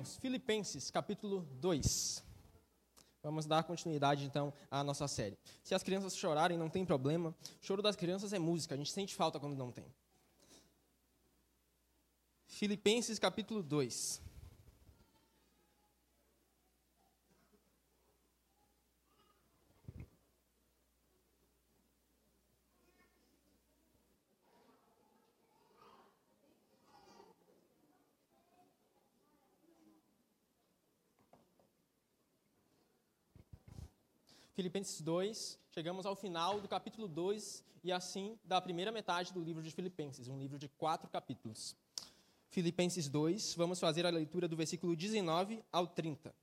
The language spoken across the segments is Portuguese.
irmãos, Filipenses capítulo 2. Vamos dar continuidade então à nossa série. Se as crianças chorarem, não tem problema. O choro das crianças é música, a gente sente falta quando não tem. Filipenses capítulo 2. Filipenses 2, chegamos ao final do capítulo 2 e assim da primeira metade do livro de Filipenses, um livro de quatro capítulos. Filipenses 2, vamos fazer a leitura do versículo 19 ao 30.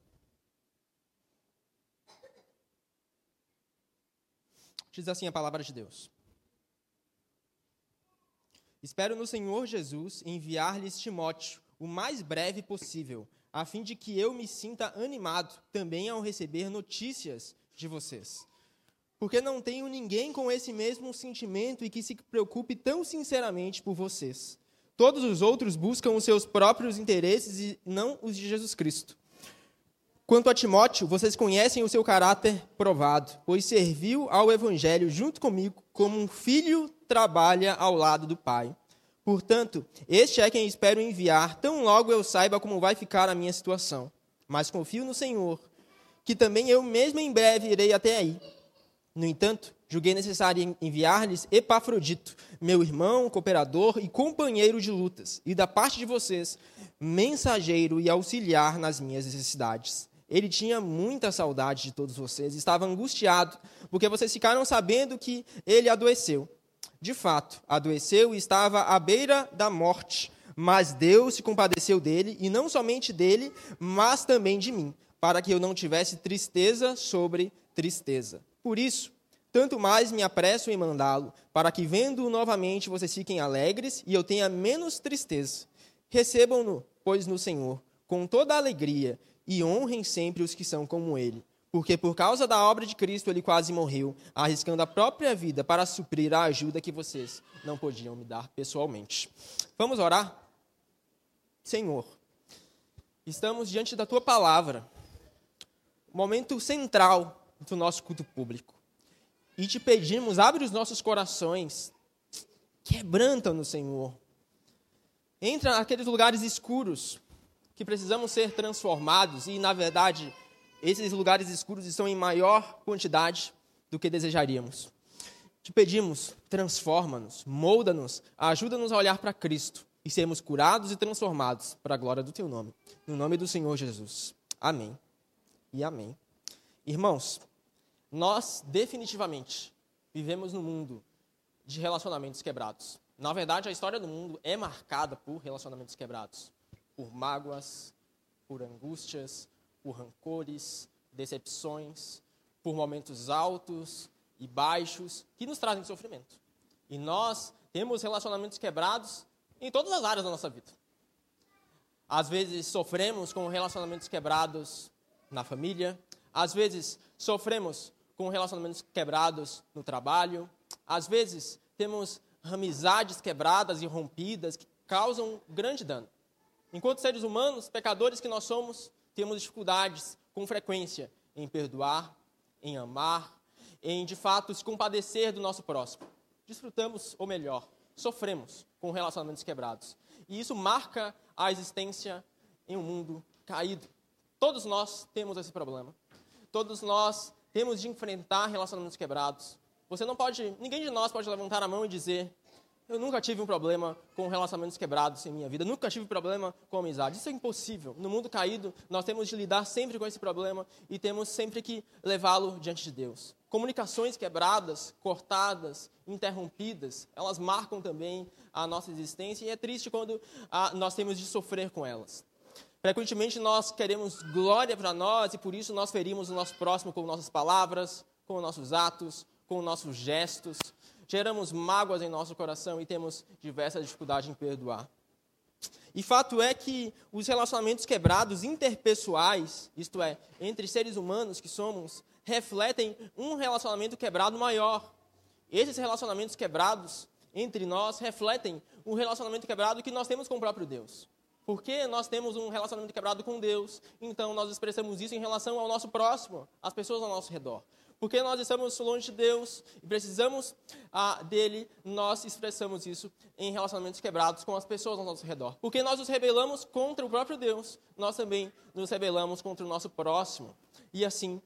Diz assim a palavra de Deus. Espero no Senhor Jesus enviar-lhes Timóteo o mais breve possível, a fim de que eu me sinta animado também ao receber notícias de vocês. Porque não tenho ninguém com esse mesmo sentimento e que se preocupe tão sinceramente por vocês. Todos os outros buscam os seus próprios interesses e não os de Jesus Cristo. Quanto a Timóteo, vocês conhecem o seu caráter provado, pois serviu ao Evangelho junto comigo como um filho trabalha ao lado do pai. Portanto, este é quem espero enviar, tão logo eu saiba como vai ficar a minha situação. Mas confio no Senhor que também eu mesmo em breve irei até aí. No entanto, julguei necessário enviar-lhes Epafrodito, meu irmão, cooperador e companheiro de lutas, e da parte de vocês, mensageiro e auxiliar nas minhas necessidades. Ele tinha muita saudade de todos vocês, estava angustiado, porque vocês ficaram sabendo que ele adoeceu. De fato, adoeceu e estava à beira da morte, mas Deus se compadeceu dele, e não somente dele, mas também de mim para que eu não tivesse tristeza sobre tristeza. Por isso, tanto mais me apresso em mandá-lo, para que, vendo-o novamente, vocês fiquem alegres e eu tenha menos tristeza. Recebam-no, pois, no Senhor, com toda alegria, e honrem sempre os que são como ele. Porque por causa da obra de Cristo ele quase morreu, arriscando a própria vida para suprir a ajuda que vocês não podiam me dar pessoalmente. Vamos orar? Senhor, estamos diante da tua palavra momento central do nosso culto público. E te pedimos, abre os nossos corações, quebranta no Senhor. Entra naqueles lugares escuros que precisamos ser transformados e, na verdade, esses lugares escuros estão em maior quantidade do que desejaríamos. Te pedimos, transforma-nos, molda-nos, ajuda-nos a olhar para Cristo e sermos curados e transformados para a glória do Teu nome. No nome do Senhor Jesus. Amém e amém. Irmãos, nós definitivamente vivemos num mundo de relacionamentos quebrados. Na verdade, a história do mundo é marcada por relacionamentos quebrados, por mágoas, por angústias, por rancores, decepções, por momentos altos e baixos que nos trazem sofrimento. E nós temos relacionamentos quebrados em todas as áreas da nossa vida. Às vezes sofremos com relacionamentos quebrados na família, às vezes sofremos com relacionamentos quebrados no trabalho, às vezes temos amizades quebradas e rompidas que causam grande dano. Enquanto seres humanos, pecadores que nós somos, temos dificuldades com frequência em perdoar, em amar, em de fato se compadecer do nosso próximo. Desfrutamos, ou melhor, sofremos com relacionamentos quebrados. E isso marca a existência em um mundo caído. Todos nós temos esse problema. Todos nós temos de enfrentar relacionamentos quebrados. Você não pode, ninguém de nós pode levantar a mão e dizer: Eu nunca tive um problema com relacionamentos quebrados em minha vida, nunca tive problema com amizade. Isso é impossível. No mundo caído, nós temos de lidar sempre com esse problema e temos sempre que levá-lo diante de Deus. Comunicações quebradas, cortadas, interrompidas, elas marcam também a nossa existência e é triste quando ah, nós temos de sofrer com elas. Frequentemente nós queremos glória para nós e por isso nós ferimos o nosso próximo com nossas palavras, com nossos atos, com nossos gestos. Geramos mágoas em nosso coração e temos diversas dificuldades em perdoar. E fato é que os relacionamentos quebrados interpessoais, isto é, entre seres humanos que somos, refletem um relacionamento quebrado maior. Esses relacionamentos quebrados entre nós refletem um relacionamento quebrado que nós temos com o próprio Deus. Porque nós temos um relacionamento quebrado com Deus, então nós expressamos isso em relação ao nosso próximo, às pessoas ao nosso redor. Porque nós estamos longe de Deus e precisamos ah, dele, nós expressamos isso em relacionamentos quebrados com as pessoas ao nosso redor. Porque nós nos rebelamos contra o próprio Deus, nós também nos rebelamos contra o nosso próximo. E assim,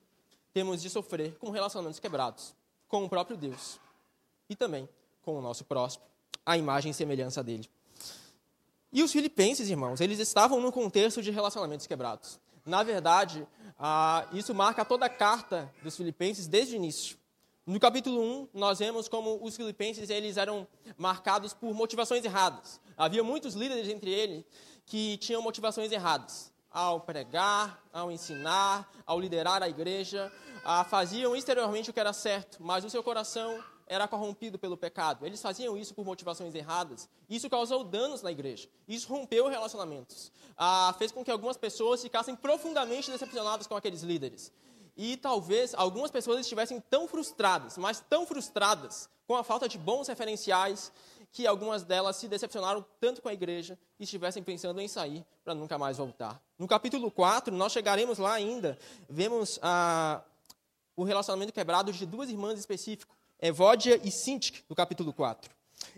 temos de sofrer com relacionamentos quebrados com o próprio Deus e também com o nosso próximo, a imagem e semelhança dele. E os filipenses, irmãos, eles estavam no contexto de relacionamentos quebrados. Na verdade, isso marca toda a carta dos filipenses desde o início. No capítulo 1, nós vemos como os filipenses eles eram marcados por motivações erradas. Havia muitos líderes entre eles que tinham motivações erradas ao pregar, ao ensinar, ao liderar a igreja, faziam exteriormente o que era certo, mas o seu coração era corrompido pelo pecado. Eles faziam isso por motivações erradas. Isso causou danos na igreja. Isso rompeu relacionamentos. Ah, fez com que algumas pessoas ficassem profundamente decepcionadas com aqueles líderes. E talvez algumas pessoas estivessem tão frustradas, mas tão frustradas com a falta de bons referenciais, que algumas delas se decepcionaram tanto com a igreja e estivessem pensando em sair para nunca mais voltar. No capítulo 4, nós chegaremos lá ainda, vemos ah, o relacionamento quebrado de duas irmãs específicas, Evódia e Sintik, no capítulo 4.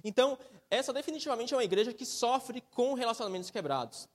Então, essa definitivamente é uma igreja que sofre com relacionamentos quebrados.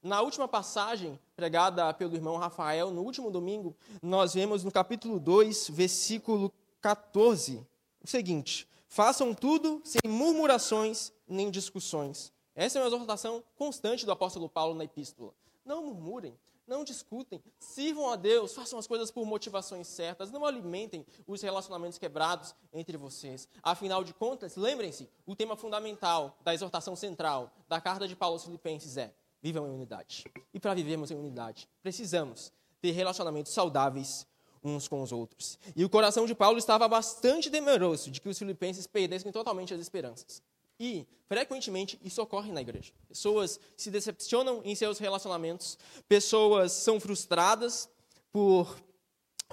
Na última passagem, pregada pelo irmão Rafael, no último domingo, nós vemos no capítulo 2, versículo 14, o seguinte: Façam tudo sem murmurações nem discussões. Essa é uma exortação constante do apóstolo Paulo na epístola. Não murmurem, não discutem, sirvam a Deus, façam as coisas por motivações certas, não alimentem os relacionamentos quebrados entre vocês. Afinal de contas, lembrem-se, o tema fundamental da exortação central da carta de Paulo aos Filipenses é: vivam em unidade. E para vivermos em unidade, precisamos ter relacionamentos saudáveis uns com os outros. E o coração de Paulo estava bastante temeroso de que os filipenses perdessem totalmente as esperanças. E, frequentemente, isso ocorre na igreja. Pessoas se decepcionam em seus relacionamentos, pessoas são frustradas por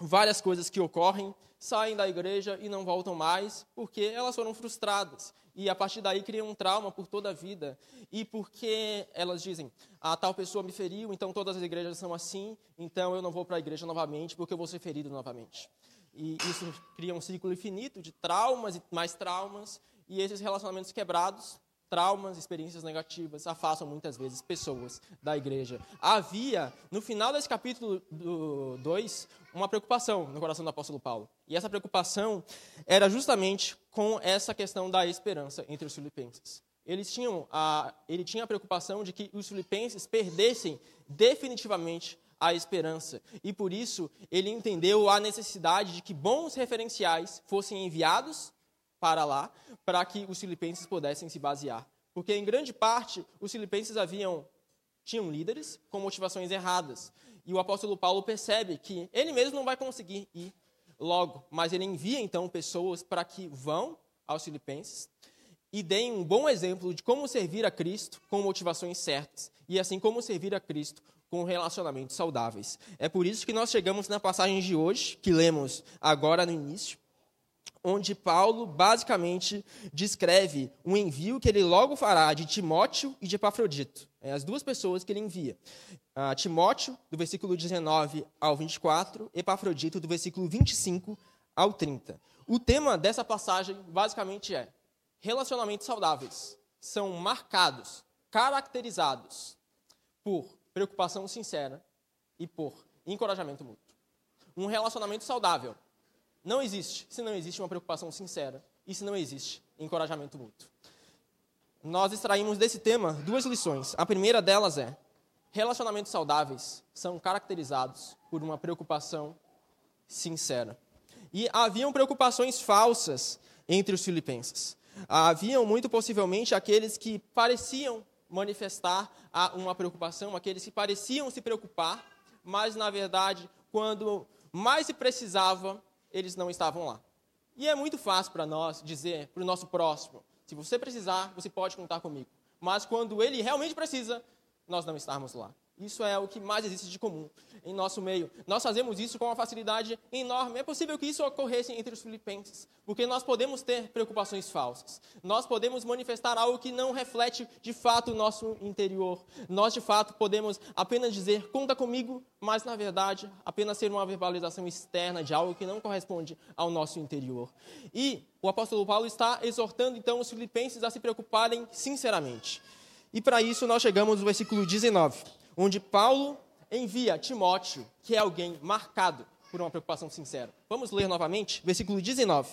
várias coisas que ocorrem, saem da igreja e não voltam mais, porque elas foram frustradas. E a partir daí criam um trauma por toda a vida. E porque elas dizem, a tal pessoa me feriu, então todas as igrejas são assim, então eu não vou para a igreja novamente, porque eu vou ser ferido novamente. E isso cria um ciclo infinito de traumas e mais traumas, e esses relacionamentos quebrados, traumas, experiências negativas, afastam muitas vezes pessoas da igreja. Havia, no final desse capítulo 2, uma preocupação no coração do apóstolo Paulo. E essa preocupação era justamente com essa questão da esperança entre os filipenses. Eles tinham a, ele tinha a preocupação de que os filipenses perdessem definitivamente a esperança. E por isso ele entendeu a necessidade de que bons referenciais fossem enviados para lá, para que os filipenses pudessem se basear. Porque, em grande parte, os filipenses haviam, tinham líderes com motivações erradas. E o apóstolo Paulo percebe que ele mesmo não vai conseguir ir logo, mas ele envia, então, pessoas para que vão aos filipenses e deem um bom exemplo de como servir a Cristo com motivações certas. E assim como servir a Cristo com relacionamentos saudáveis. É por isso que nós chegamos na passagem de hoje, que lemos agora no início, onde Paulo basicamente descreve um envio que ele logo fará de Timóteo e de Epafrodito. É as duas pessoas que ele envia. Uh, Timóteo, do versículo 19 ao 24, Epafrodito, do versículo 25 ao 30. O tema dessa passagem basicamente é: relacionamentos saudáveis são marcados, caracterizados por preocupação sincera e por encorajamento mútuo. Um relacionamento saudável não existe se não existe uma preocupação sincera e se não existe encorajamento mútuo. Nós extraímos desse tema duas lições. A primeira delas é: relacionamentos saudáveis são caracterizados por uma preocupação sincera. E haviam preocupações falsas entre os filipenses. Haviam muito possivelmente aqueles que pareciam manifestar uma preocupação, aqueles que pareciam se preocupar, mas na verdade, quando mais se precisava, eles não estavam lá. E é muito fácil para nós dizer para o nosso próximo: se você precisar, você pode contar comigo. Mas quando ele realmente precisa, nós não estamos lá. Isso é o que mais existe de comum em nosso meio. Nós fazemos isso com uma facilidade enorme. É possível que isso ocorresse entre os filipenses, porque nós podemos ter preocupações falsas. Nós podemos manifestar algo que não reflete de fato o nosso interior. Nós, de fato, podemos apenas dizer, conta comigo, mas, na verdade, apenas ser uma verbalização externa de algo que não corresponde ao nosso interior. E o apóstolo Paulo está exortando, então, os filipenses a se preocuparem sinceramente. E para isso nós chegamos no versículo 19 onde Paulo envia Timóteo, que é alguém marcado por uma preocupação sincera. Vamos ler novamente, versículo 19.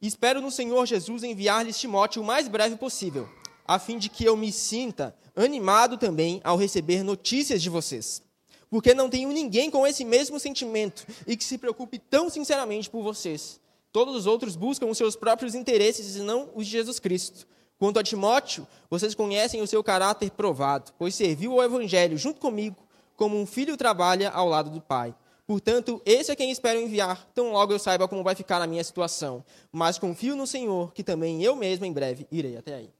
Espero no Senhor Jesus enviar-lhes Timóteo o mais breve possível, a fim de que eu me sinta animado também ao receber notícias de vocês. Porque não tenho ninguém com esse mesmo sentimento e que se preocupe tão sinceramente por vocês. Todos os outros buscam os seus próprios interesses e não os de Jesus Cristo. Quanto a Timóteo, vocês conhecem o seu caráter provado, pois serviu ao Evangelho junto comigo, como um filho trabalha ao lado do pai. Portanto, esse é quem espero enviar, tão logo eu saiba como vai ficar a minha situação. Mas confio no Senhor, que também eu mesmo em breve irei até aí.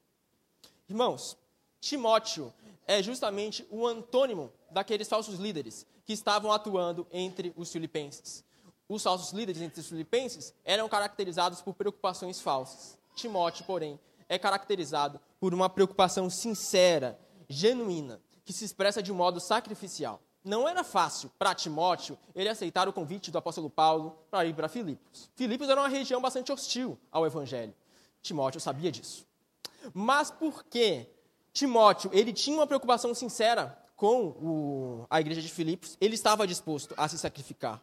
Irmãos, Timóteo é justamente o antônimo daqueles falsos líderes que estavam atuando entre os filipenses. Os falsos líderes entre os filipenses eram caracterizados por preocupações falsas. Timóteo, porém, é caracterizado por uma preocupação sincera, genuína, que se expressa de um modo sacrificial. Não era fácil para Timóteo ele aceitar o convite do apóstolo Paulo para ir para Filipos. Filipos era uma região bastante hostil ao evangelho. Timóteo sabia disso. Mas por que Timóteo ele tinha uma preocupação sincera com o, a igreja de Filipos, ele estava disposto a se sacrificar.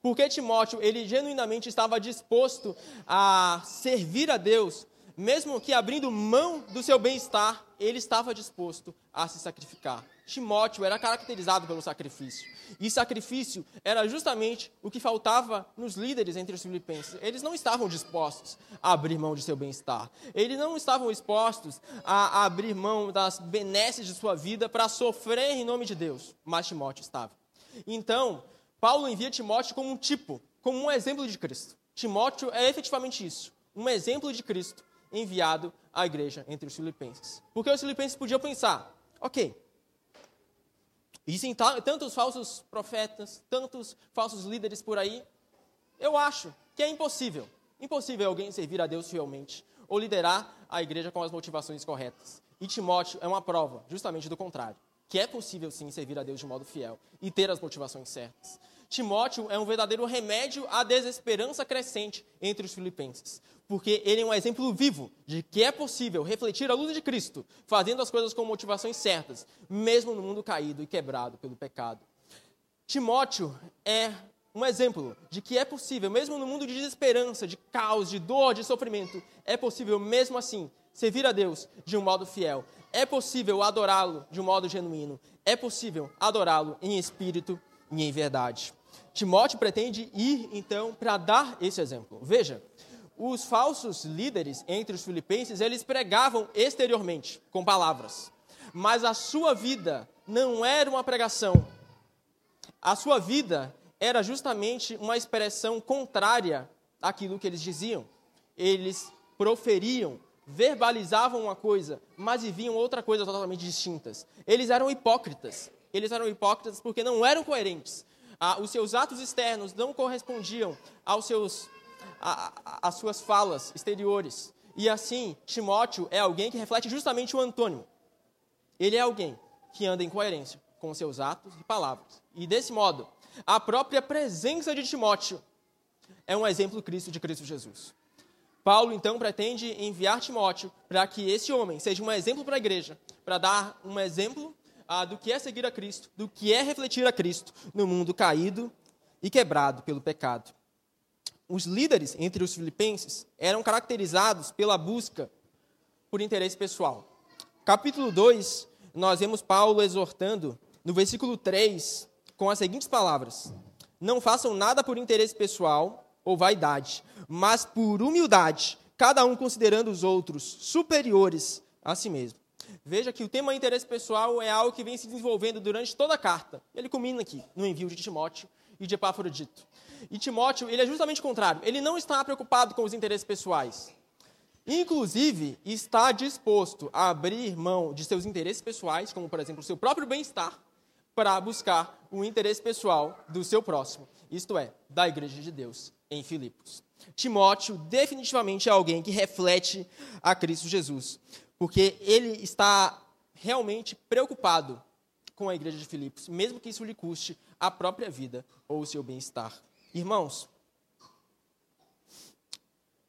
Porque Timóteo, ele genuinamente estava disposto a servir a Deus mesmo que abrindo mão do seu bem-estar, ele estava disposto a se sacrificar. Timóteo era caracterizado pelo sacrifício. E sacrifício era justamente o que faltava nos líderes entre os filipenses. Eles não estavam dispostos a abrir mão de seu bem-estar. Eles não estavam dispostos a abrir mão das benesses de sua vida para sofrer em nome de Deus. Mas Timóteo estava. Então, Paulo envia Timóteo como um tipo, como um exemplo de Cristo. Timóteo é efetivamente isso, um exemplo de Cristo enviado à igreja entre os filipenses. Porque os filipenses podiam pensar, ok, existem tantos falsos profetas, tantos falsos líderes por aí, eu acho que é impossível, impossível alguém servir a Deus fielmente ou liderar a igreja com as motivações corretas. E Timóteo é uma prova, justamente do contrário, que é possível sim servir a Deus de modo fiel e ter as motivações certas. Timóteo é um verdadeiro remédio à desesperança crescente entre os filipenses, porque ele é um exemplo vivo de que é possível refletir a luz de Cristo, fazendo as coisas com motivações certas, mesmo no mundo caído e quebrado pelo pecado. Timóteo é um exemplo de que é possível, mesmo no mundo de desesperança, de caos, de dor, de sofrimento, é possível, mesmo assim, servir a Deus de um modo fiel. É possível adorá-lo de um modo genuíno. É possível adorá-lo em espírito e em verdade. Timóteo pretende ir, então, para dar esse exemplo. Veja, os falsos líderes entre os filipenses, eles pregavam exteriormente, com palavras. Mas a sua vida não era uma pregação. A sua vida era justamente uma expressão contrária àquilo que eles diziam. Eles proferiam, verbalizavam uma coisa, mas viviam outra coisa totalmente distintas. Eles eram hipócritas. Eles eram hipócritas porque não eram coerentes. Ah, os seus atos externos não correspondiam aos seus as suas falas exteriores. E assim, Timóteo é alguém que reflete justamente o antônimo. Ele é alguém que anda em coerência com seus atos e palavras. E desse modo, a própria presença de Timóteo é um exemplo Cristo de Cristo Jesus. Paulo então pretende enviar Timóteo para que esse homem seja um exemplo para a igreja, para dar um exemplo ah, do que é seguir a Cristo, do que é refletir a Cristo no mundo caído e quebrado pelo pecado os líderes entre os filipenses eram caracterizados pela busca por interesse pessoal. Capítulo 2, nós vemos Paulo exortando, no versículo 3, com as seguintes palavras: Não façam nada por interesse pessoal ou vaidade, mas por humildade, cada um considerando os outros superiores a si mesmo. Veja que o tema interesse pessoal é algo que vem se desenvolvendo durante toda a carta. Ele culmina aqui, no envio de Timóteo e de Epafrodito. E Timóteo, ele é justamente o contrário. Ele não está preocupado com os interesses pessoais. Inclusive, está disposto a abrir mão de seus interesses pessoais, como, por exemplo, o seu próprio bem-estar, para buscar o interesse pessoal do seu próximo, isto é, da igreja de Deus em Filipos. Timóteo definitivamente é alguém que reflete a Cristo Jesus, porque ele está realmente preocupado com a igreja de Filipos, mesmo que isso lhe custe a própria vida ou o seu bem-estar. Irmãos,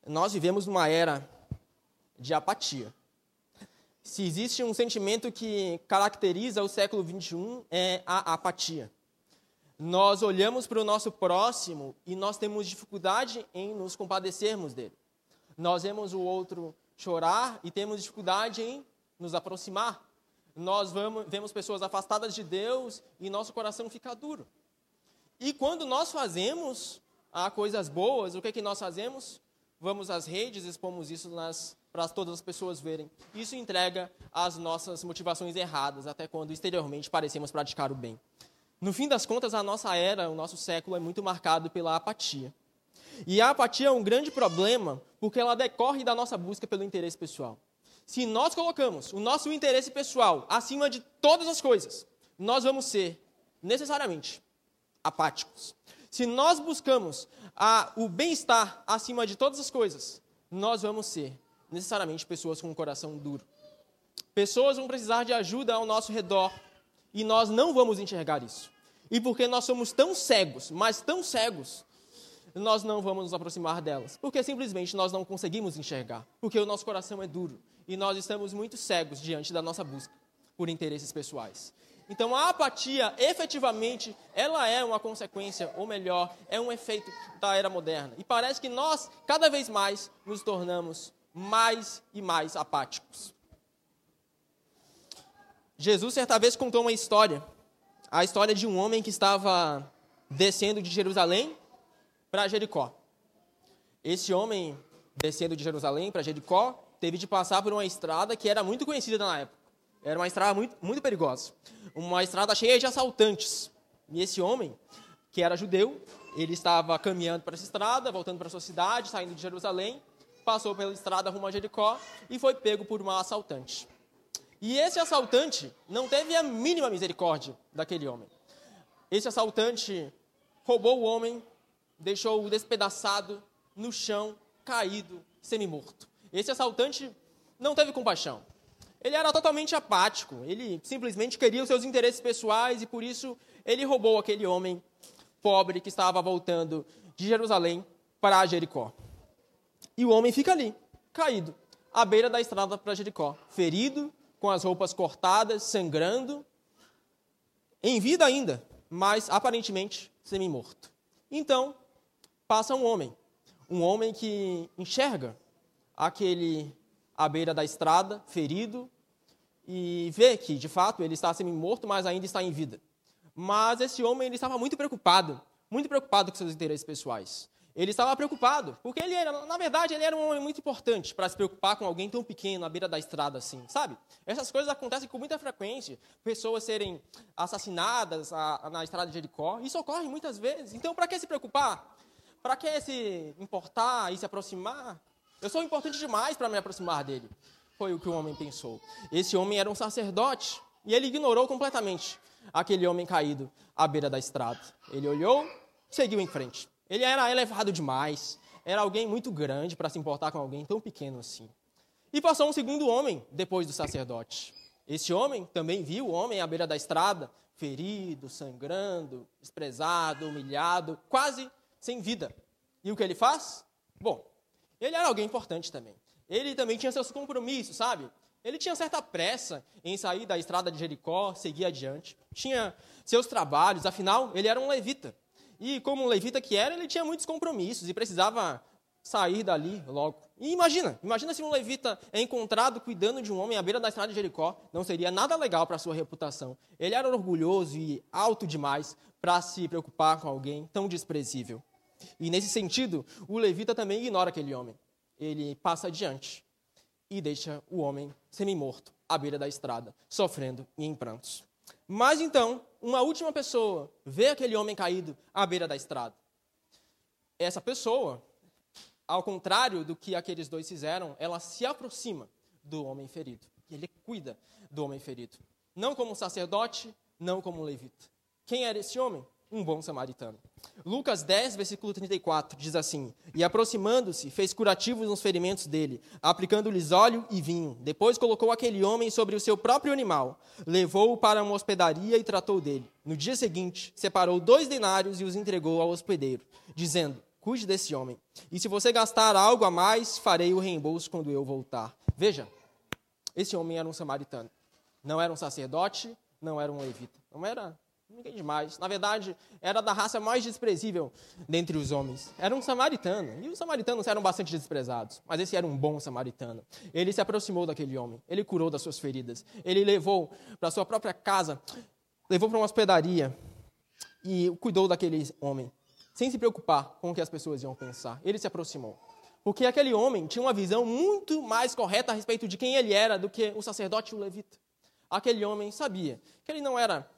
nós vivemos numa era de apatia. Se existe um sentimento que caracteriza o século XXI, é a apatia. Nós olhamos para o nosso próximo e nós temos dificuldade em nos compadecermos dele. Nós vemos o outro chorar e temos dificuldade em nos aproximar. Nós vamos, vemos pessoas afastadas de Deus e nosso coração fica duro. E quando nós fazemos coisas boas, o que, é que nós fazemos? Vamos às redes, expomos isso para todas as pessoas verem. Isso entrega as nossas motivações erradas, até quando exteriormente parecemos praticar o bem. No fim das contas, a nossa era, o nosso século é muito marcado pela apatia. E a apatia é um grande problema porque ela decorre da nossa busca pelo interesse pessoal. Se nós colocamos o nosso interesse pessoal acima de todas as coisas, nós vamos ser necessariamente apáticos. Se nós buscamos a, o bem-estar acima de todas as coisas, nós vamos ser necessariamente pessoas com um coração duro. Pessoas vão precisar de ajuda ao nosso redor e nós não vamos enxergar isso. E porque nós somos tão cegos, mas tão cegos, nós não vamos nos aproximar delas. Porque simplesmente nós não conseguimos enxergar. Porque o nosso coração é duro e nós estamos muito cegos diante da nossa busca por interesses pessoais. Então a apatia, efetivamente, ela é uma consequência, ou melhor, é um efeito da era moderna. E parece que nós, cada vez mais, nos tornamos mais e mais apáticos. Jesus, certa vez, contou uma história. A história de um homem que estava descendo de Jerusalém para Jericó. Esse homem, descendo de Jerusalém para Jericó, teve de passar por uma estrada que era muito conhecida na época. Era uma estrada muito, muito perigosa. Uma estrada cheia de assaltantes. E esse homem, que era judeu, ele estava caminhando para essa estrada, voltando para sua cidade, saindo de Jerusalém, passou pela estrada rumo a Jericó e foi pego por uma assaltante. E esse assaltante não teve a mínima misericórdia daquele homem. Esse assaltante roubou o homem, deixou-o despedaçado no chão, caído, semi-morto. Esse assaltante não teve compaixão. Ele era totalmente apático, ele simplesmente queria os seus interesses pessoais e por isso ele roubou aquele homem pobre que estava voltando de Jerusalém para Jericó. E o homem fica ali, caído, à beira da estrada para Jericó, ferido, com as roupas cortadas, sangrando, em vida ainda, mas aparentemente semi-morto. Então, passa um homem, um homem que enxerga aquele à beira da estrada, ferido, e vê que, de fato, ele está semi-morto, mas ainda está em vida. Mas esse homem ele estava muito preocupado, muito preocupado com seus interesses pessoais. Ele estava preocupado, porque ele era, na verdade, ele era um homem muito importante para se preocupar com alguém tão pequeno à beira da estrada assim, sabe? Essas coisas acontecem com muita frequência, pessoas serem assassinadas a, na estrada de Jericó, isso ocorre muitas vezes. Então, para que se preocupar? Para que se importar e se aproximar? Eu sou importante demais para me aproximar dele. Foi o que o homem pensou. Esse homem era um sacerdote e ele ignorou completamente aquele homem caído à beira da estrada. Ele olhou, seguiu em frente. Ele era elevado demais, era alguém muito grande para se importar com alguém tão pequeno assim. E passou um segundo homem depois do sacerdote. Esse homem também viu o homem à beira da estrada, ferido, sangrando, desprezado, humilhado, quase sem vida. E o que ele faz? Bom, ele era alguém importante também. Ele também tinha seus compromissos, sabe? Ele tinha certa pressa em sair da estrada de Jericó, seguir adiante. Tinha seus trabalhos, afinal, ele era um levita. E como um levita que era, ele tinha muitos compromissos e precisava sair dali logo. E imagina, imagina se um levita é encontrado cuidando de um homem à beira da estrada de Jericó, não seria nada legal para sua reputação. Ele era orgulhoso e alto demais para se preocupar com alguém tão desprezível. E nesse sentido, o levita também ignora aquele homem. Ele passa adiante e deixa o homem semi-morto à beira da estrada, sofrendo e em prantos. Mas então, uma última pessoa vê aquele homem caído à beira da estrada. Essa pessoa, ao contrário do que aqueles dois fizeram, ela se aproxima do homem ferido. E ele cuida do homem ferido. Não como sacerdote, não como levita. Quem era esse homem? Um bom samaritano. Lucas 10, versículo 34, diz assim: E aproximando-se, fez curativos nos ferimentos dele, aplicando-lhes óleo e vinho. Depois colocou aquele homem sobre o seu próprio animal, levou-o para uma hospedaria e tratou dele. No dia seguinte, separou dois denários e os entregou ao hospedeiro, dizendo: Cuide desse homem. E se você gastar algo a mais, farei o reembolso quando eu voltar. Veja, esse homem era um samaritano. Não era um sacerdote, não era um levita. Não era Ninguém demais. Na verdade, era da raça mais desprezível dentre os homens. Era um samaritano. E os samaritanos eram bastante desprezados. Mas esse era um bom samaritano. Ele se aproximou daquele homem. Ele curou das suas feridas. Ele levou para sua própria casa, levou para uma hospedaria e cuidou daquele homem, sem se preocupar com o que as pessoas iam pensar. Ele se aproximou. Porque aquele homem tinha uma visão muito mais correta a respeito de quem ele era do que o sacerdote e o levita. Aquele homem sabia que ele não era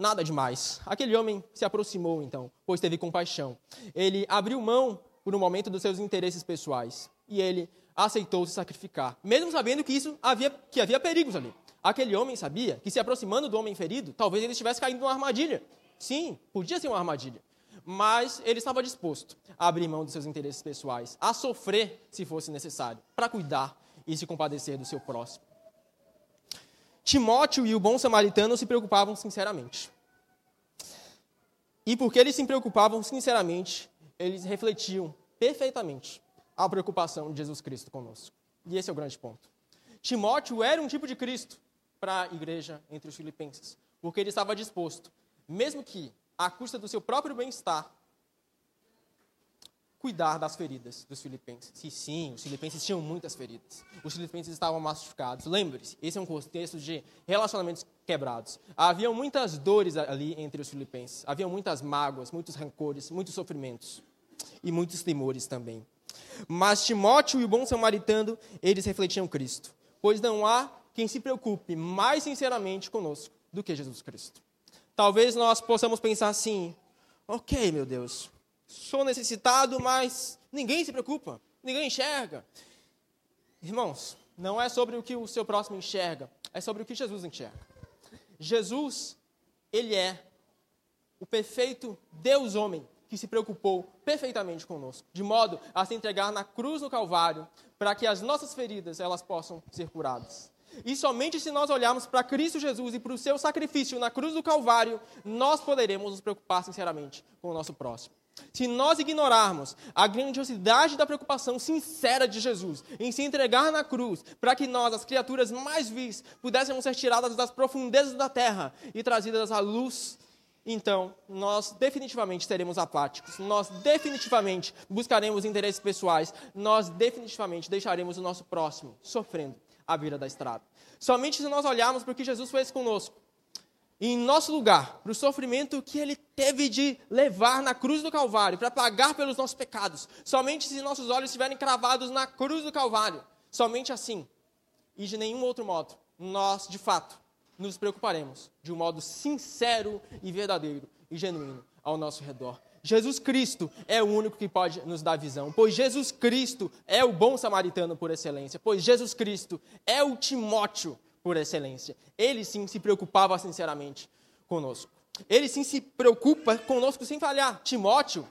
Nada demais. Aquele homem se aproximou, então, pois teve compaixão. Ele abriu mão, por um momento, dos seus interesses pessoais. E ele aceitou se sacrificar, mesmo sabendo que isso havia, que havia perigos ali. Aquele homem sabia que, se aproximando do homem ferido, talvez ele estivesse caindo numa armadilha. Sim, podia ser uma armadilha. Mas ele estava disposto a abrir mão dos seus interesses pessoais, a sofrer, se fosse necessário, para cuidar e se compadecer do seu próximo. Timóteo e o bom samaritano se preocupavam sinceramente. E porque eles se preocupavam sinceramente, eles refletiam perfeitamente a preocupação de Jesus Cristo conosco. E esse é o grande ponto. Timóteo era um tipo de Cristo para a igreja entre os filipenses, porque ele estava disposto, mesmo que à custa do seu próprio bem-estar, cuidar das feridas dos filipenses. E sim, os filipenses tinham muitas feridas. Os filipenses estavam machucados. Lembre-se, esse é um contexto de relacionamentos quebrados. Havia muitas dores ali entre os filipenses. Havia muitas mágoas, muitos rancores, muitos sofrimentos. E muitos temores também. Mas Timóteo e o bom samaritano, eles refletiam Cristo. Pois não há quem se preocupe mais sinceramente conosco do que Jesus Cristo. Talvez nós possamos pensar assim: ok, meu Deus, sou necessitado, mas ninguém se preocupa, ninguém enxerga. Irmãos, não é sobre o que o seu próximo enxerga, é sobre o que Jesus enxerga. Jesus, ele é o perfeito Deus-homem que se preocupou perfeitamente conosco, de modo a se entregar na cruz do Calvário, para que as nossas feridas elas possam ser curadas. E somente se nós olharmos para Cristo Jesus e para o seu sacrifício na cruz do Calvário, nós poderemos nos preocupar sinceramente com o nosso próximo. Se nós ignorarmos a grandiosidade da preocupação sincera de Jesus em se entregar na cruz, para que nós, as criaturas mais vis, pudéssemos ser tiradas das profundezas da terra e trazidas à luz, então nós definitivamente seremos apáticos, nós definitivamente buscaremos interesses pessoais, nós definitivamente deixaremos o nosso próximo sofrendo à beira da estrada. Somente se nós olharmos para o que Jesus fez conosco, em nosso lugar, para o sofrimento que ele teve de levar na cruz do Calvário, para pagar pelos nossos pecados. Somente se nossos olhos estiverem cravados na cruz do Calvário, somente assim, e de nenhum outro modo, nós, de fato, nos preocuparemos de um modo sincero e verdadeiro e genuíno ao nosso redor. Jesus Cristo é o único que pode nos dar visão, pois Jesus Cristo é o bom samaritano por excelência, pois Jesus Cristo é o Timóteo por excelência. Ele sim se preocupava sinceramente conosco. Ele sim se preocupa conosco sem falhar. Timóteo,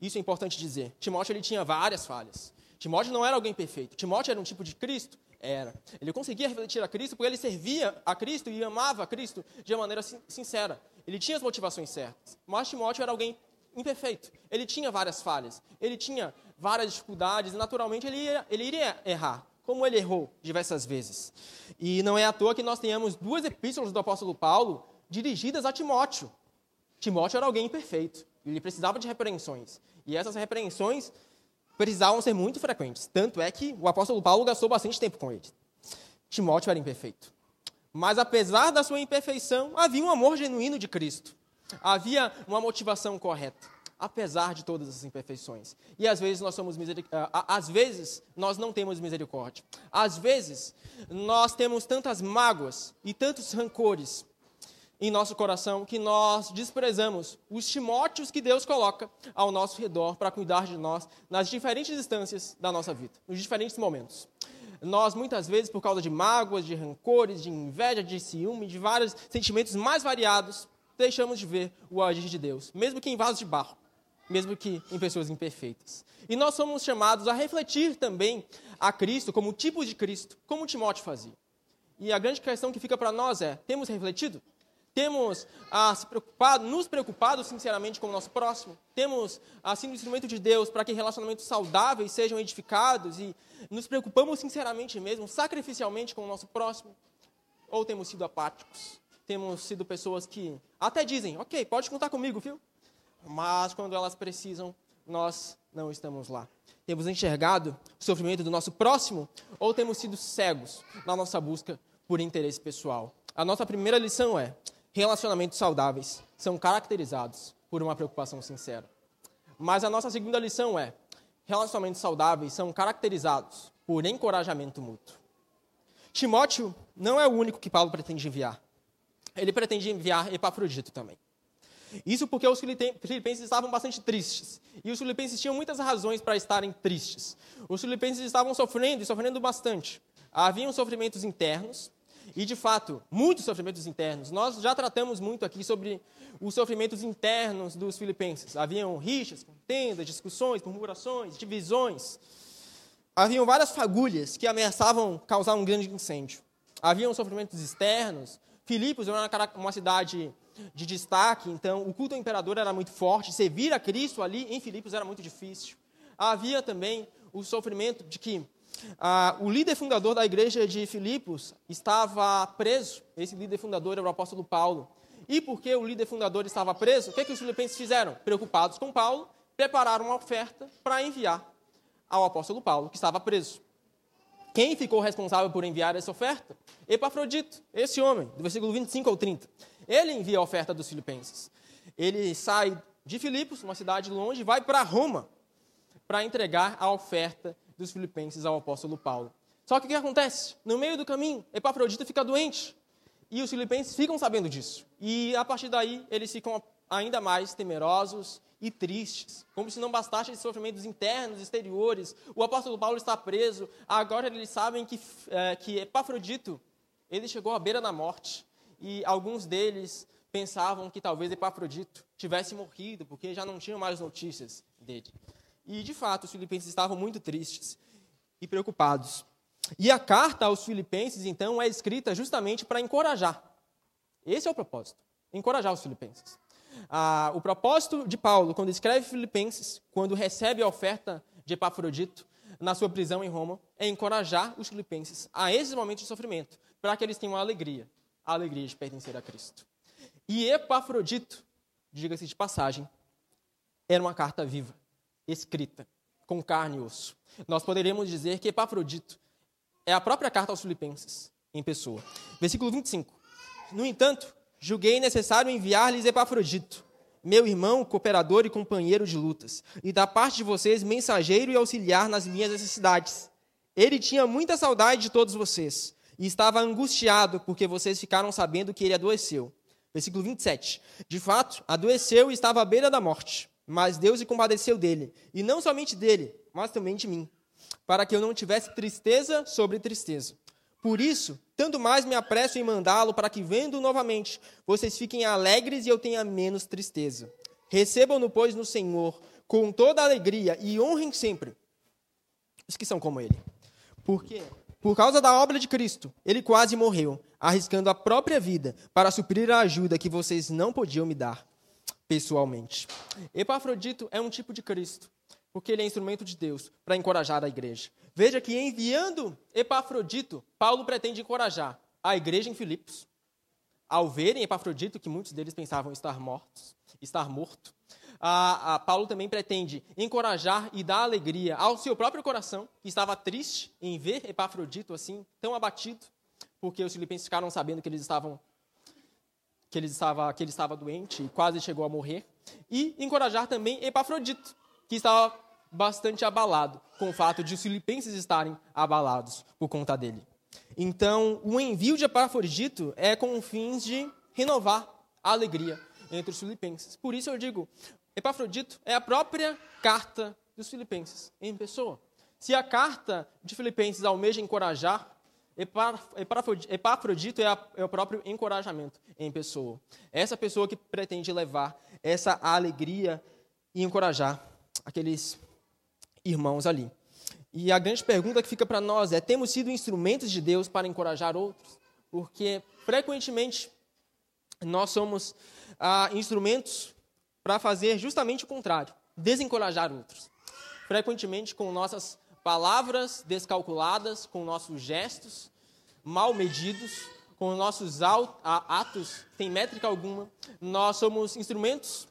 isso é importante dizer. Timóteo ele tinha várias falhas. Timóteo não era alguém perfeito. Timóteo era um tipo de Cristo? Era. Ele conseguia refletir a Cristo porque ele servia a Cristo e amava a Cristo de uma maneira sincera. Ele tinha as motivações certas. Mas Timóteo era alguém imperfeito. Ele tinha várias falhas. Ele tinha várias dificuldades e, naturalmente, ele, ia, ele iria errar como ele errou diversas vezes. E não é à toa que nós tenhamos duas epístolas do apóstolo Paulo dirigidas a Timóteo. Timóteo era alguém imperfeito, ele precisava de repreensões. E essas repreensões precisavam ser muito frequentes. Tanto é que o apóstolo Paulo gastou bastante tempo com ele. Timóteo era imperfeito. Mas apesar da sua imperfeição, havia um amor genuíno de Cristo. Havia uma motivação correta apesar de todas as imperfeições. E às vezes nós somos miseric... às vezes nós não temos misericórdia. Às vezes nós temos tantas mágoas e tantos rancores em nosso coração que nós desprezamos os Timóteos que Deus coloca ao nosso redor para cuidar de nós nas diferentes instâncias da nossa vida, nos diferentes momentos. nós muitas vezes, por causa de mágoas, de rancores, de inveja, de ciúme, de vários sentimentos mais variados, deixamos de ver o agir de Deus, mesmo que em vasos de barro, mesmo que em pessoas imperfeitas. E nós somos chamados a refletir também a Cristo como tipo de Cristo, como Timóteo fazia. E a grande questão que fica para nós é: temos refletido? Temos ah, se preocupado, nos preocupado sinceramente com o nosso próximo? Temos ah, sido instrumento de Deus para que relacionamentos saudáveis sejam edificados e nos preocupamos sinceramente mesmo, sacrificialmente com o nosso próximo? Ou temos sido apáticos? Temos sido pessoas que até dizem, ok, pode contar comigo, viu? Mas quando elas precisam, nós não estamos lá. Temos enxergado o sofrimento do nosso próximo ou temos sido cegos na nossa busca por interesse pessoal? A nossa primeira lição é: relacionamentos saudáveis são caracterizados por uma preocupação sincera. Mas a nossa segunda lição é: relacionamentos saudáveis são caracterizados por encorajamento mútuo. Timóteo não é o único que Paulo pretende enviar. Ele pretende enviar Epafrodito também. Isso porque os filipenses estavam bastante tristes. E os filipenses tinham muitas razões para estarem tristes. Os filipenses estavam sofrendo e sofrendo bastante. Haviam sofrimentos internos, e de fato, muitos sofrimentos internos. Nós já tratamos muito aqui sobre os sofrimentos internos dos filipenses. Haviam rixas, contendas, discussões, murmurações, divisões. Haviam várias fagulhas que ameaçavam causar um grande incêndio. Haviam sofrimentos externos. Filipos era uma cidade de destaque, então o culto ao imperador era muito forte, servir a Cristo ali em Filipos era muito difícil. Havia também o sofrimento de que ah, o líder fundador da igreja de Filipos estava preso. Esse líder fundador era o apóstolo Paulo. E porque o líder fundador estava preso, o que, é que os filipenses fizeram? Preocupados com Paulo, prepararam uma oferta para enviar ao apóstolo Paulo, que estava preso. Quem ficou responsável por enviar essa oferta? Epafrodito, esse homem, do versículo 25 ao 30. Ele envia a oferta dos filipenses. Ele sai de Filipos, uma cidade longe, e vai para Roma para entregar a oferta dos filipenses ao apóstolo Paulo. Só que o que acontece? No meio do caminho, Epafrodito fica doente. E os filipenses ficam sabendo disso. E a partir daí, eles ficam ainda mais temerosos e tristes, como se não bastasse esses sofrimentos internos, exteriores. O apóstolo Paulo está preso. Agora eles sabem que, é, que Epafrodito ele chegou à beira da morte. E alguns deles pensavam que talvez Epafrodito tivesse morrido, porque já não tinham mais notícias dele. E, de fato, os filipenses estavam muito tristes e preocupados. E a carta aos filipenses, então, é escrita justamente para encorajar. Esse é o propósito, encorajar os filipenses. Ah, o propósito de Paulo, quando escreve Filipenses, quando recebe a oferta de Epafrodito na sua prisão em Roma, é encorajar os filipenses a esses momentos de sofrimento, para que eles tenham alegria, a alegria de pertencer a Cristo. E Epafrodito, diga-se de passagem, era uma carta viva escrita, com carne e osso. Nós poderíamos dizer que Epafrodito é a própria carta aos Filipenses, em pessoa. Versículo 25. No entanto, julguei necessário enviar-lhes Epafrodito, meu irmão, cooperador e companheiro de lutas, e da parte de vocês, mensageiro e auxiliar nas minhas necessidades. Ele tinha muita saudade de todos vocês, e estava angustiado porque vocês ficaram sabendo que ele adoeceu. Versículo 27. De fato, adoeceu e estava à beira da morte. Mas Deus se compadeceu dele, e não somente dele, mas também de mim, para que eu não tivesse tristeza sobre tristeza. Por isso, tanto mais me apresso em mandá-lo, para que, vendo novamente, vocês fiquem alegres e eu tenha menos tristeza. Recebam-no, pois, no Senhor, com toda alegria, e honrem sempre os que são como ele. Porque, por causa da obra de Cristo, ele quase morreu, arriscando a própria vida para suprir a ajuda que vocês não podiam me dar pessoalmente. Epafrodito é um tipo de Cristo, porque ele é instrumento de Deus para encorajar a igreja. Veja que enviando Epafrodito, Paulo pretende encorajar a igreja em Filipos. Ao verem Epafrodito, que muitos deles pensavam estar mortos, estar morto, a, a Paulo também pretende encorajar e dar alegria ao seu próprio coração, que estava triste em ver Epafrodito assim, tão abatido, porque os filipenses ficaram sabendo que eles estavam que ele estava, que ele estava doente e quase chegou a morrer, e encorajar também Epafrodito, que estava bastante abalado com o fato de os filipenses estarem abalados por conta dele. Então, o envio de Epafrodito é com fins de renovar a alegria entre os filipenses. Por isso eu digo, Epafrodito é a própria carta dos filipenses em pessoa. Se a carta de Filipenses almeja encorajar, Epafrodito é, é, o próprio encorajamento em pessoa. Essa pessoa que pretende levar essa alegria e encorajar aqueles irmãos ali. E a grande pergunta que fica para nós é: temos sido instrumentos de Deus para encorajar outros? Porque frequentemente nós somos ah, instrumentos para fazer justamente o contrário, desencorajar outros. Frequentemente com nossas palavras descalculadas, com nossos gestos mal medidos, com nossos atos sem métrica alguma, nós somos instrumentos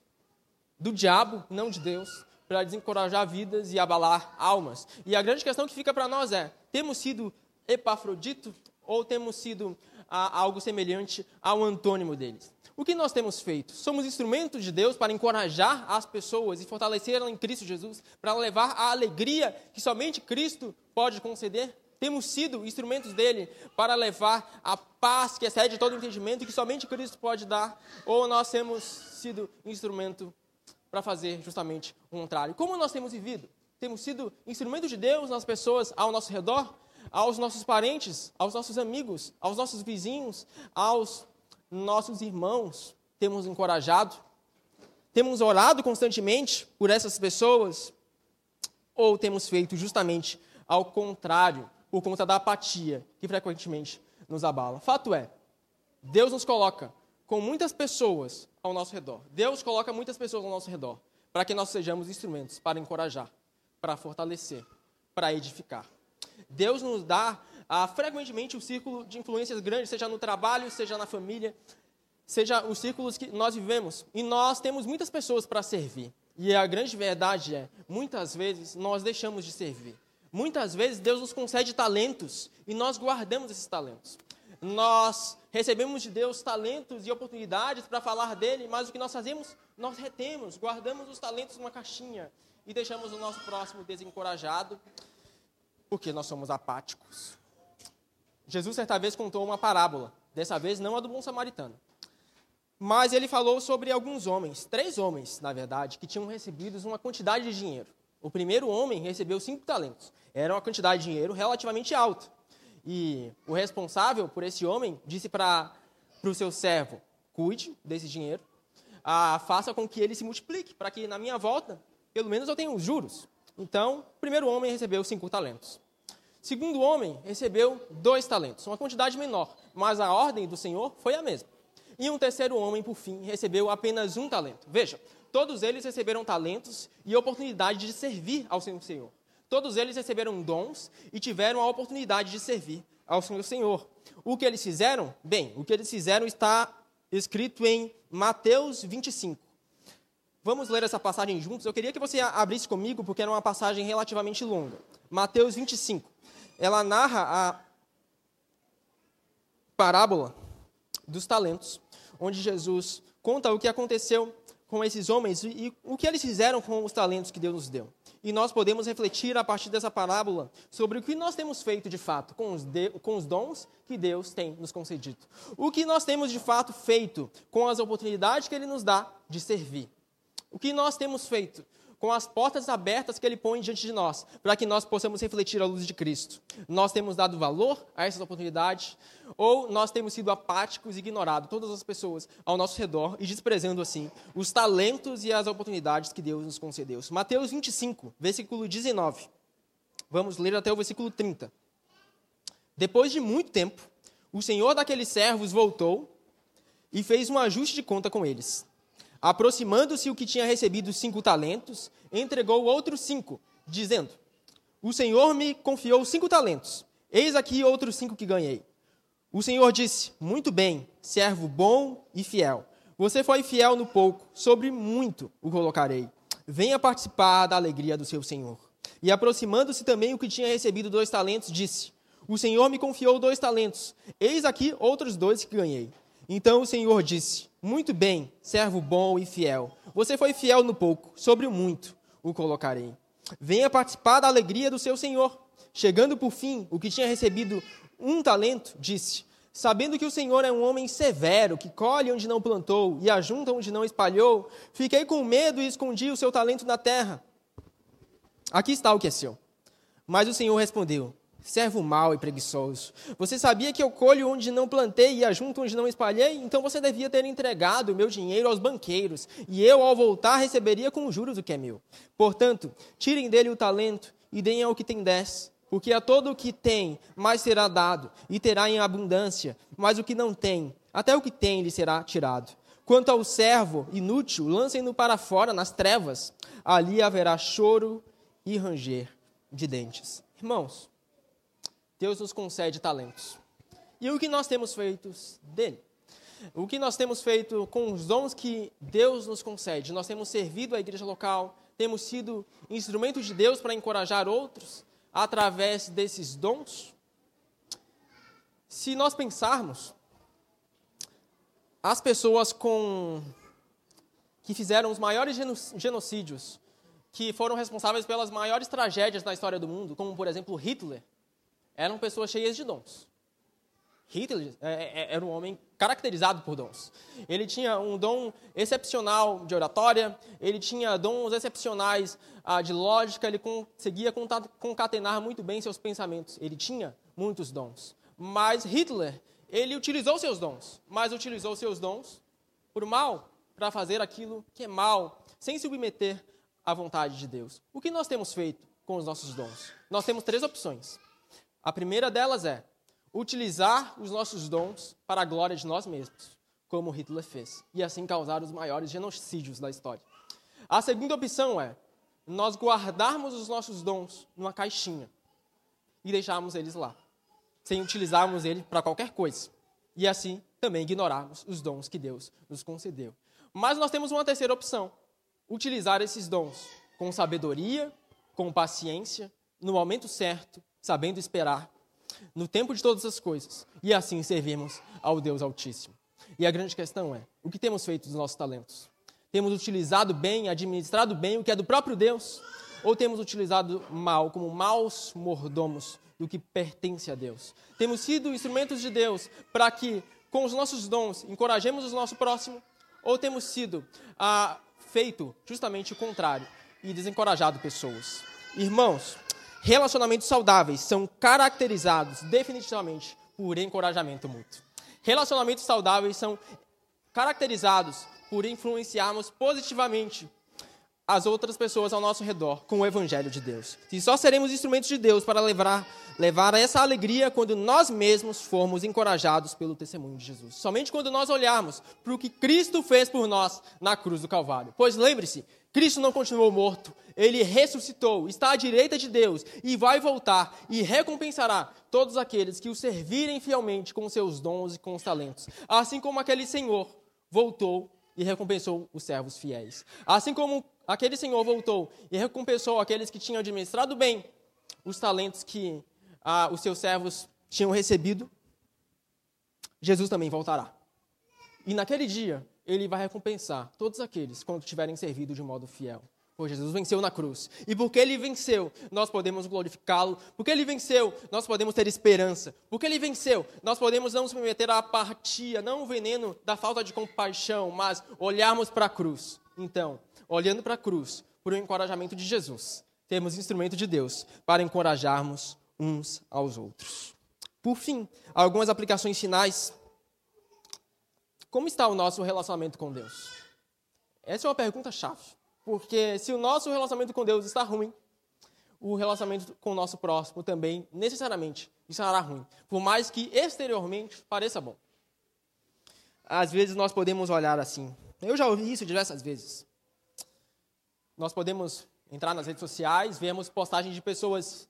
do diabo, não de Deus, para desencorajar vidas e abalar almas. E a grande questão que fica para nós é: temos sido Epafrodito ou temos sido ah, algo semelhante ao antônimo deles? O que nós temos feito? Somos instrumentos de Deus para encorajar as pessoas e fortalecê-las em Cristo Jesus, para levar a alegria que somente Cristo pode conceder? Temos sido instrumentos dele para levar a paz que excede todo entendimento que somente Cristo pode dar? Ou nós temos sido instrumento para fazer justamente o contrário? Como nós temos vivido? Temos sido instrumentos de Deus nas pessoas ao nosso redor? Aos nossos parentes, aos nossos amigos, aos nossos vizinhos, aos nossos irmãos? Temos encorajado? Temos orado constantemente por essas pessoas? Ou temos feito justamente ao contrário? por conta da apatia que frequentemente nos abala. Fato é, Deus nos coloca com muitas pessoas ao nosso redor. Deus coloca muitas pessoas ao nosso redor para que nós sejamos instrumentos para encorajar, para fortalecer, para edificar. Deus nos dá ah, frequentemente o círculo de influências grandes, seja no trabalho, seja na família, seja os círculos que nós vivemos. E nós temos muitas pessoas para servir. E a grande verdade é, muitas vezes nós deixamos de servir. Muitas vezes Deus nos concede talentos e nós guardamos esses talentos. Nós recebemos de Deus talentos e oportunidades para falar dele, mas o que nós fazemos? Nós retemos, guardamos os talentos numa caixinha e deixamos o nosso próximo desencorajado, porque nós somos apáticos. Jesus certa vez contou uma parábola, dessa vez não a do bom samaritano. Mas ele falou sobre alguns homens, três homens, na verdade, que tinham recebido uma quantidade de dinheiro. O primeiro homem recebeu cinco talentos. Era uma quantidade de dinheiro relativamente alta. E o responsável por esse homem disse para o seu servo: cuide desse dinheiro, ah, faça com que ele se multiplique, para que na minha volta, pelo menos eu tenha os juros. Então, o primeiro homem recebeu cinco talentos. Segundo homem recebeu dois talentos, uma quantidade menor, mas a ordem do Senhor foi a mesma. E um terceiro homem, por fim, recebeu apenas um talento. Veja, Todos eles receberam talentos e oportunidade de servir ao Senhor. Todos eles receberam dons e tiveram a oportunidade de servir ao Senhor. O que eles fizeram? Bem, o que eles fizeram está escrito em Mateus 25. Vamos ler essa passagem juntos? Eu queria que você abrisse comigo, porque era uma passagem relativamente longa. Mateus 25. Ela narra a parábola dos talentos, onde Jesus conta o que aconteceu com esses homens e, o que eles fizeram com os talentos que Deus nos deu. E nós podemos refletir a partir dessa parábola sobre o que nós temos feito de fato com os, de, com os dons que Deus tem nos concedido. O que nós temos de fato feito com as oportunidades que Ele nos dá de servir. O que nós temos feito com as portas abertas que Ele põe diante de nós, para que nós possamos refletir a luz de Cristo. Nós temos dado valor a essas oportunidades, ou nós temos sido apáticos e ignorado todas as pessoas ao nosso redor e desprezando assim os talentos e as oportunidades que Deus nos concedeu. Mateus 25, versículo 19. Vamos ler até o versículo 30. Depois de muito tempo, o senhor daqueles servos voltou e fez um ajuste de conta com eles. Aproximando-se o que tinha recebido cinco talentos, entregou outros cinco, dizendo: O Senhor me confiou cinco talentos. Eis aqui outros cinco que ganhei. O Senhor disse: Muito bem, servo bom e fiel. Você foi fiel no pouco, sobre muito o colocarei. Venha participar da alegria do seu Senhor. E aproximando-se também o que tinha recebido dois talentos, disse: O Senhor me confiou dois talentos. Eis aqui outros dois que ganhei. Então o Senhor disse: Muito bem, servo bom e fiel. Você foi fiel no pouco, sobre o muito o colocarei. Venha participar da alegria do seu Senhor. Chegando por fim, o que tinha recebido um talento, disse: Sabendo que o Senhor é um homem severo, que colhe onde não plantou e ajunta onde não espalhou, fiquei com medo e escondi o seu talento na terra. Aqui está o que é seu. Mas o Senhor respondeu: Servo mau e preguiçoso. Você sabia que eu colho onde não plantei e ajunto onde não espalhei? Então você devia ter entregado o meu dinheiro aos banqueiros, e eu, ao voltar, receberia com juros o que é meu. Portanto, tirem dele o talento e deem ao que tem dez. Porque a todo o que tem, mais será dado, e terá em abundância, mas o que não tem, até o que tem lhe será tirado. Quanto ao servo inútil, lancem-no para fora, nas trevas. Ali haverá choro e ranger de dentes. Irmãos, Deus nos concede talentos. E o que nós temos feito dele? O que nós temos feito com os dons que Deus nos concede? Nós temos servido a igreja local, temos sido instrumentos de Deus para encorajar outros através desses dons? Se nós pensarmos, as pessoas com que fizeram os maiores genocídios, que foram responsáveis pelas maiores tragédias na história do mundo, como por exemplo Hitler, eram pessoas cheias de dons. Hitler é, é, era um homem caracterizado por dons. Ele tinha um dom excepcional de oratória, ele tinha dons excepcionais ah, de lógica, ele conseguia concatenar muito bem seus pensamentos. Ele tinha muitos dons. Mas Hitler ele utilizou seus dons, mas utilizou seus dons por mal, para fazer aquilo que é mal, sem submeter à vontade de Deus. O que nós temos feito com os nossos dons? Nós temos três opções. A primeira delas é utilizar os nossos dons para a glória de nós mesmos, como Hitler fez, e assim causar os maiores genocídios da história. A segunda opção é nós guardarmos os nossos dons numa caixinha e deixarmos eles lá sem utilizarmos ele para qualquer coisa. E assim também ignorarmos os dons que Deus nos concedeu. Mas nós temos uma terceira opção: utilizar esses dons com sabedoria, com paciência, no momento certo, sabendo esperar, no tempo de todas as coisas, e assim servirmos ao Deus Altíssimo. E a grande questão é: o que temos feito dos nossos talentos? Temos utilizado bem, administrado bem o que é do próprio Deus? Ou temos utilizado mal, como maus mordomos do que pertence a Deus. Temos sido instrumentos de Deus para que, com os nossos dons, encorajemos o nosso próximo, ou temos sido ah, feito justamente o contrário e desencorajado pessoas. Irmãos, relacionamentos saudáveis são caracterizados definitivamente por encorajamento mútuo. Relacionamentos saudáveis são caracterizados por influenciarmos positivamente as outras pessoas ao nosso redor com o Evangelho de Deus. E só seremos instrumentos de Deus para levar, levar essa alegria quando nós mesmos formos encorajados pelo testemunho de Jesus. Somente quando nós olharmos para o que Cristo fez por nós na cruz do Calvário. Pois lembre-se, Cristo não continuou morto, ele ressuscitou, está à direita de Deus e vai voltar e recompensará todos aqueles que o servirem fielmente com seus dons e com os talentos. Assim como aquele Senhor voltou e recompensou os servos fiéis. Assim como aquele senhor voltou e recompensou aqueles que tinham administrado bem os talentos que ah, os seus servos tinham recebido, Jesus também voltará. E naquele dia, ele vai recompensar todos aqueles quando tiverem servido de modo fiel. Pois Jesus venceu na cruz. E porque ele venceu, nós podemos glorificá-lo. Porque ele venceu, nós podemos ter esperança. Porque ele venceu, nós podemos não submeter à apatia, não o veneno da falta de compaixão, mas olharmos para a cruz. Então, olhando para a cruz, por um encorajamento de Jesus, temos instrumento de Deus para encorajarmos uns aos outros. Por fim, algumas aplicações finais. Como está o nosso relacionamento com Deus? Essa é uma pergunta chave. Porque se o nosso relacionamento com Deus está ruim, o relacionamento com o nosso próximo também necessariamente estará ruim, por mais que exteriormente pareça bom. Às vezes nós podemos olhar assim. Eu já ouvi isso diversas vezes. Nós podemos entrar nas redes sociais, vemos postagens de pessoas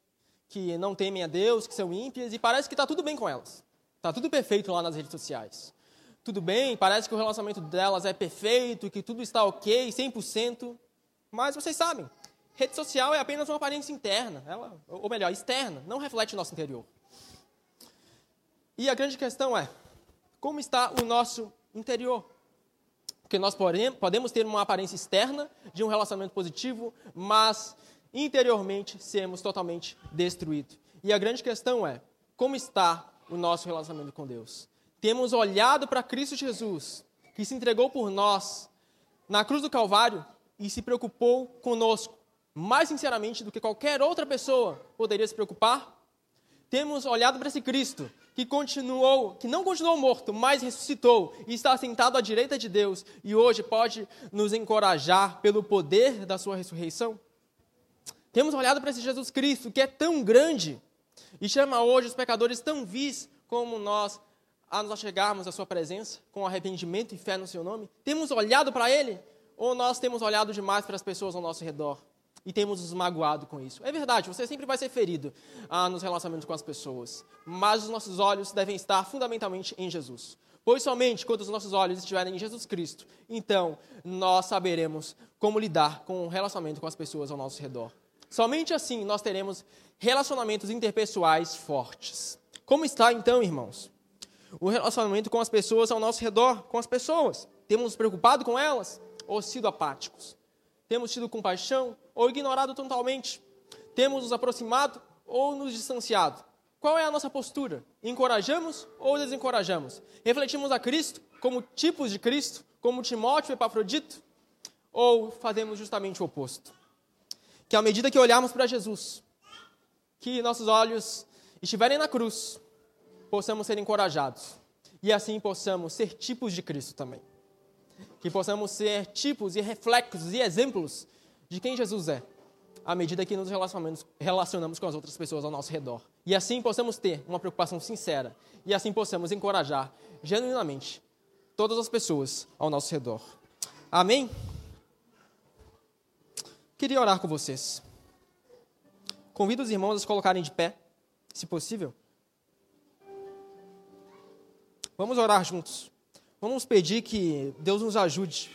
que não temem a Deus, que são ímpias, e parece que está tudo bem com elas. Está tudo perfeito lá nas redes sociais. Tudo bem, parece que o relacionamento delas é perfeito, que tudo está ok, 100%. Mas vocês sabem, rede social é apenas uma aparência interna, ela, ou melhor, externa, não reflete o nosso interior. E a grande questão é, como está o nosso interior? Porque nós podemos ter uma aparência externa de um relacionamento positivo, mas interiormente sermos totalmente destruídos. E a grande questão é, como está o nosso relacionamento com Deus? Temos olhado para Cristo Jesus, que se entregou por nós na cruz do Calvário e se preocupou conosco, mais sinceramente do que qualquer outra pessoa poderia se preocupar? Temos olhado para esse Cristo que continuou, que não continuou morto, mas ressuscitou e está sentado à direita de Deus e hoje pode nos encorajar pelo poder da sua ressurreição? Temos olhado para esse Jesus Cristo que é tão grande e chama hoje os pecadores tão vis como nós a nos chegarmos à sua presença com arrependimento e fé no seu nome? Temos olhado para ele ou nós temos olhado demais para as pessoas ao nosso redor? e temos nos magoado com isso. É verdade, você sempre vai ser ferido ah, nos relacionamentos com as pessoas, mas os nossos olhos devem estar fundamentalmente em Jesus. Pois somente quando os nossos olhos estiverem em Jesus Cristo, então nós saberemos como lidar com o relacionamento com as pessoas ao nosso redor. Somente assim nós teremos relacionamentos interpessoais fortes. Como está então, irmãos? O relacionamento com as pessoas ao nosso redor, com as pessoas. Temos nos preocupado com elas ou sido apáticos? Temos tido compaixão ou ignorado totalmente? Temos nos aproximado ou nos distanciado? Qual é a nossa postura? Encorajamos ou desencorajamos? Refletimos a Cristo como tipos de Cristo, como Timóteo e Epafrodito? Ou fazemos justamente o oposto? Que à medida que olharmos para Jesus, que nossos olhos estiverem na cruz, possamos ser encorajados e assim possamos ser tipos de Cristo também que possamos ser tipos e reflexos e exemplos de quem Jesus é, à medida que nos relacionamos com as outras pessoas ao nosso redor. E assim possamos ter uma preocupação sincera e assim possamos encorajar genuinamente todas as pessoas ao nosso redor. Amém? Queria orar com vocês. Convido os irmãos a se colocarem de pé, se possível. Vamos orar juntos. Vamos pedir que Deus nos ajude